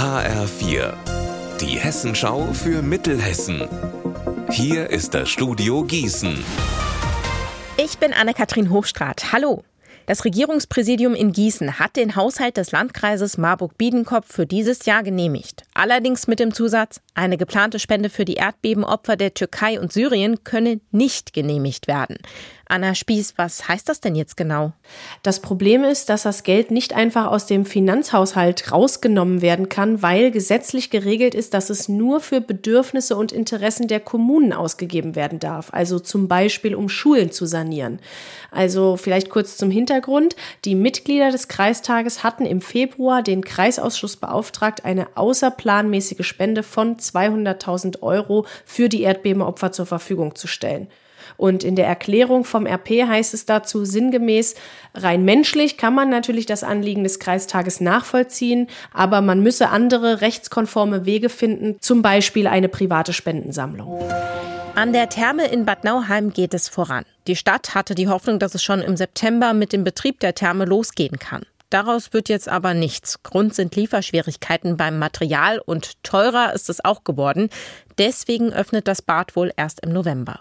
HR4, die Hessenschau für Mittelhessen. Hier ist das Studio Gießen. Ich bin Anne-Kathrin Hochstrat. Hallo. Das Regierungspräsidium in Gießen hat den Haushalt des Landkreises Marburg-Biedenkopf für dieses Jahr genehmigt. Allerdings mit dem Zusatz, eine geplante Spende für die Erdbebenopfer der Türkei und Syrien könne nicht genehmigt werden. Anna Spieß, was heißt das denn jetzt genau? Das Problem ist, dass das Geld nicht einfach aus dem Finanzhaushalt rausgenommen werden kann, weil gesetzlich geregelt ist, dass es nur für Bedürfnisse und Interessen der Kommunen ausgegeben werden darf. Also zum Beispiel, um Schulen zu sanieren. Also vielleicht kurz zum Hintergrund. Die Mitglieder des Kreistages hatten im Februar den Kreisausschuss beauftragt, eine außerplanmäßige Spende von 200.000 Euro für die Erdbebenopfer zur Verfügung zu stellen. Und in der Erklärung vom RP heißt es dazu sinngemäß, rein menschlich kann man natürlich das Anliegen des Kreistages nachvollziehen, aber man müsse andere rechtskonforme Wege finden, zum Beispiel eine private Spendensammlung. An der Therme in Bad Nauheim geht es voran. Die Stadt hatte die Hoffnung, dass es schon im September mit dem Betrieb der Therme losgehen kann. Daraus wird jetzt aber nichts. Grund sind Lieferschwierigkeiten beim Material und teurer ist es auch geworden. Deswegen öffnet das Bad wohl erst im November.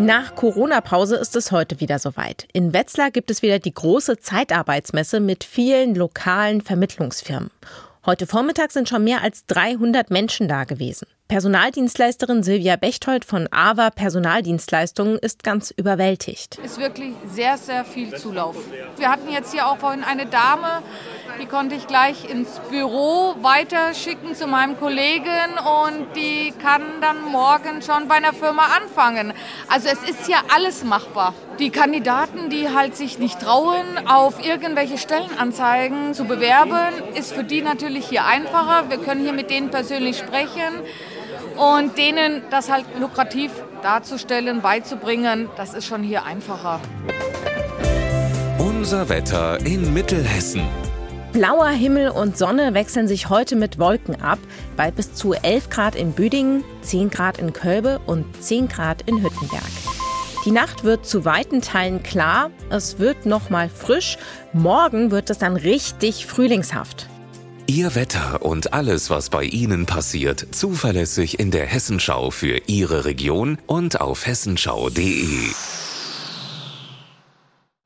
Nach Corona-Pause ist es heute wieder soweit. In Wetzlar gibt es wieder die große Zeitarbeitsmesse mit vielen lokalen Vermittlungsfirmen. Heute Vormittag sind schon mehr als 300 Menschen da gewesen. Personaldienstleisterin Silvia Bechtold von AVA Personaldienstleistungen ist ganz überwältigt. Es ist wirklich sehr, sehr viel Zulauf. Wir hatten jetzt hier auch vorhin eine Dame, die konnte ich gleich ins Büro weiterschicken zu meinem Kollegen und die kann dann morgen schon bei einer Firma anfangen. Also es ist ja alles machbar. Die Kandidaten, die halt sich nicht trauen, auf irgendwelche Stellenanzeigen zu bewerben, ist für die natürlich hier einfacher. Wir können hier mit denen persönlich sprechen und denen das halt lukrativ darzustellen, beizubringen, das ist schon hier einfacher. Unser Wetter in Mittelhessen. Blauer Himmel und Sonne wechseln sich heute mit Wolken ab, bei bis zu 11 Grad in Büdingen, 10 Grad in Kölbe und 10 Grad in Hüttenberg. Die Nacht wird zu weiten Teilen klar, es wird noch mal frisch, morgen wird es dann richtig frühlingshaft. Ihr Wetter und alles, was bei Ihnen passiert, zuverlässig in der Hessenschau für Ihre Region und auf hessenschau.de.